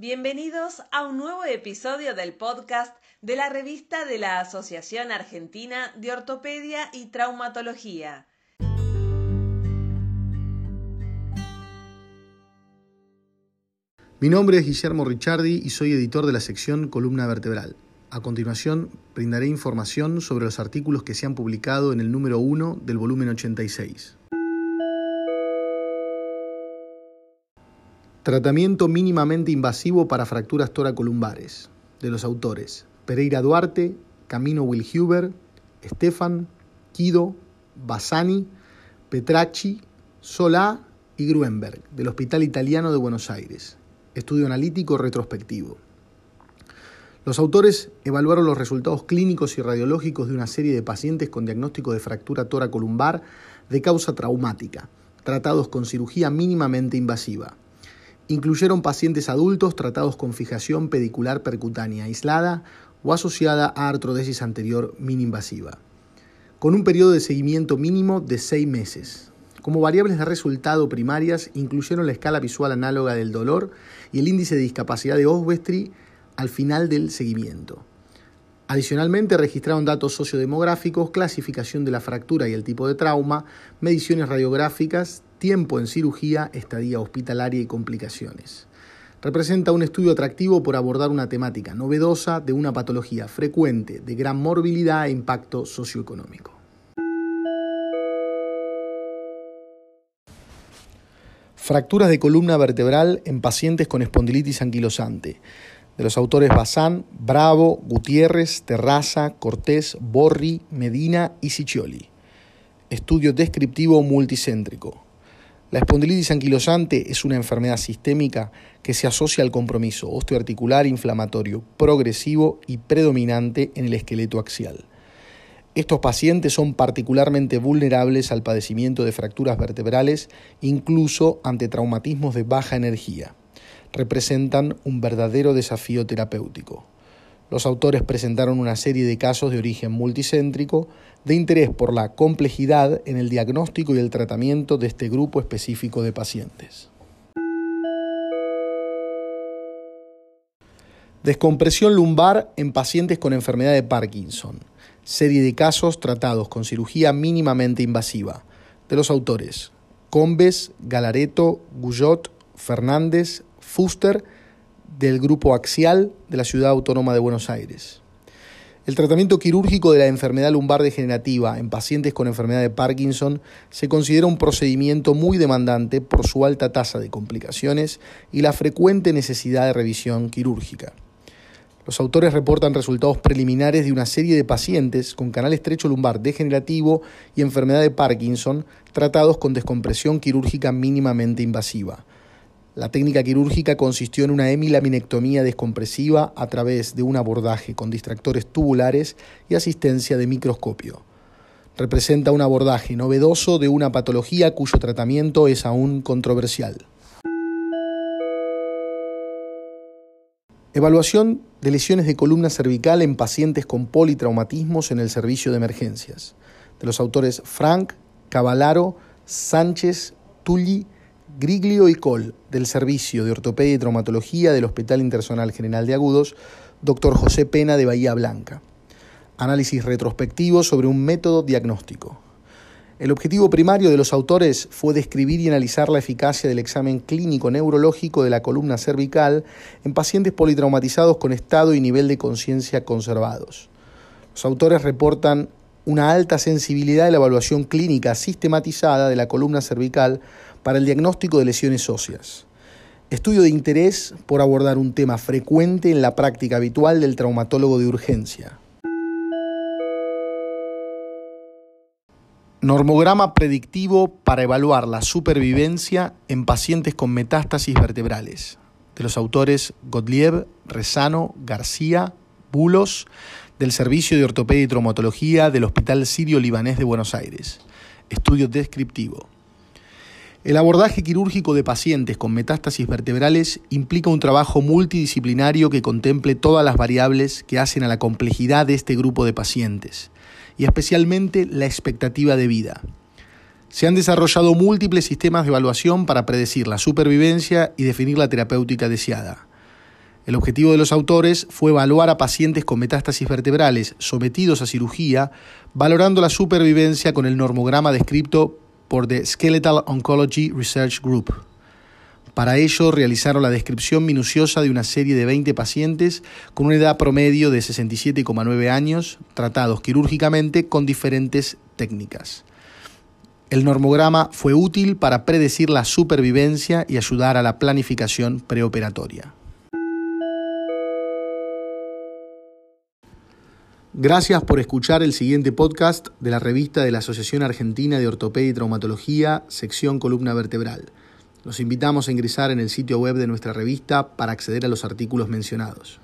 Bienvenidos a un nuevo episodio del podcast de la revista de la Asociación Argentina de Ortopedia y Traumatología. Mi nombre es Guillermo Ricciardi y soy editor de la sección Columna Vertebral. A continuación, brindaré información sobre los artículos que se han publicado en el número 1 del volumen 86. Tratamiento mínimamente invasivo para fracturas toracolumbares, de los autores Pereira Duarte, Camino Wilhuber, Estefan, Kido, Bassani, Petracci, Solá y Gruenberg, del Hospital Italiano de Buenos Aires. Estudio analítico retrospectivo. Los autores evaluaron los resultados clínicos y radiológicos de una serie de pacientes con diagnóstico de fractura toracolumbar de causa traumática, tratados con cirugía mínimamente invasiva. Incluyeron pacientes adultos tratados con fijación pedicular percutánea aislada o asociada a artrodesis anterior mininvasiva, con un periodo de seguimiento mínimo de seis meses. Como variables de resultado primarias incluyeron la escala visual análoga del dolor y el índice de discapacidad de Oswestry al final del seguimiento. Adicionalmente registraron datos sociodemográficos, clasificación de la fractura y el tipo de trauma, mediciones radiográficas, tiempo en cirugía, estadía hospitalaria y complicaciones. Representa un estudio atractivo por abordar una temática novedosa de una patología frecuente de gran morbilidad e impacto socioeconómico. Fracturas de columna vertebral en pacientes con espondilitis anquilosante de los autores Bazán, Bravo, Gutiérrez, Terraza, Cortés, Borri, Medina y Ciccioli. Estudio descriptivo multicéntrico. La espondilitis anquilosante es una enfermedad sistémica que se asocia al compromiso osteoarticular inflamatorio progresivo y predominante en el esqueleto axial. Estos pacientes son particularmente vulnerables al padecimiento de fracturas vertebrales, incluso ante traumatismos de baja energía representan un verdadero desafío terapéutico. Los autores presentaron una serie de casos de origen multicéntrico de interés por la complejidad en el diagnóstico y el tratamiento de este grupo específico de pacientes. Descompresión lumbar en pacientes con enfermedad de Parkinson. Serie de casos tratados con cirugía mínimamente invasiva. De los autores Combes, Galareto, Guyot, Fernández, Fuster del Grupo Axial de la Ciudad Autónoma de Buenos Aires. El tratamiento quirúrgico de la enfermedad lumbar degenerativa en pacientes con enfermedad de Parkinson se considera un procedimiento muy demandante por su alta tasa de complicaciones y la frecuente necesidad de revisión quirúrgica. Los autores reportan resultados preliminares de una serie de pacientes con canal estrecho lumbar degenerativo y enfermedad de Parkinson tratados con descompresión quirúrgica mínimamente invasiva la técnica quirúrgica consistió en una hemilaminectomía descompresiva a través de un abordaje con distractores tubulares y asistencia de microscopio. Representa un abordaje novedoso de una patología cuyo tratamiento es aún controversial. Evaluación de lesiones de columna cervical en pacientes con politraumatismos en el servicio de emergencias. De los autores Frank, Cavallaro, Sánchez, Tulli Griglio y Col, del Servicio de Ortopedia y Traumatología del Hospital Internacional General de Agudos, Dr. José Pena de Bahía Blanca. Análisis retrospectivo sobre un método diagnóstico. El objetivo primario de los autores fue describir y analizar la eficacia del examen clínico neurológico de la columna cervical en pacientes politraumatizados con estado y nivel de conciencia conservados. Los autores reportan una alta sensibilidad de la evaluación clínica sistematizada de la columna cervical para el diagnóstico de lesiones óseas. Estudio de interés por abordar un tema frecuente en la práctica habitual del traumatólogo de urgencia. Normograma predictivo para evaluar la supervivencia en pacientes con metástasis vertebrales. De los autores Gottlieb, Rezano, García, Bulos, del Servicio de Ortopedia y Traumatología del Hospital Sirio Libanés de Buenos Aires. Estudio descriptivo. El abordaje quirúrgico de pacientes con metástasis vertebrales implica un trabajo multidisciplinario que contemple todas las variables que hacen a la complejidad de este grupo de pacientes, y especialmente la expectativa de vida. Se han desarrollado múltiples sistemas de evaluación para predecir la supervivencia y definir la terapéutica deseada. El objetivo de los autores fue evaluar a pacientes con metástasis vertebrales sometidos a cirugía, valorando la supervivencia con el normograma descrito por The Skeletal Oncology Research Group. Para ello realizaron la descripción minuciosa de una serie de 20 pacientes con una edad promedio de 67,9 años, tratados quirúrgicamente con diferentes técnicas. El normograma fue útil para predecir la supervivencia y ayudar a la planificación preoperatoria. Gracias por escuchar el siguiente podcast de la revista de la Asociación Argentina de Ortopedia y Traumatología, sección columna vertebral. Los invitamos a ingresar en el sitio web de nuestra revista para acceder a los artículos mencionados.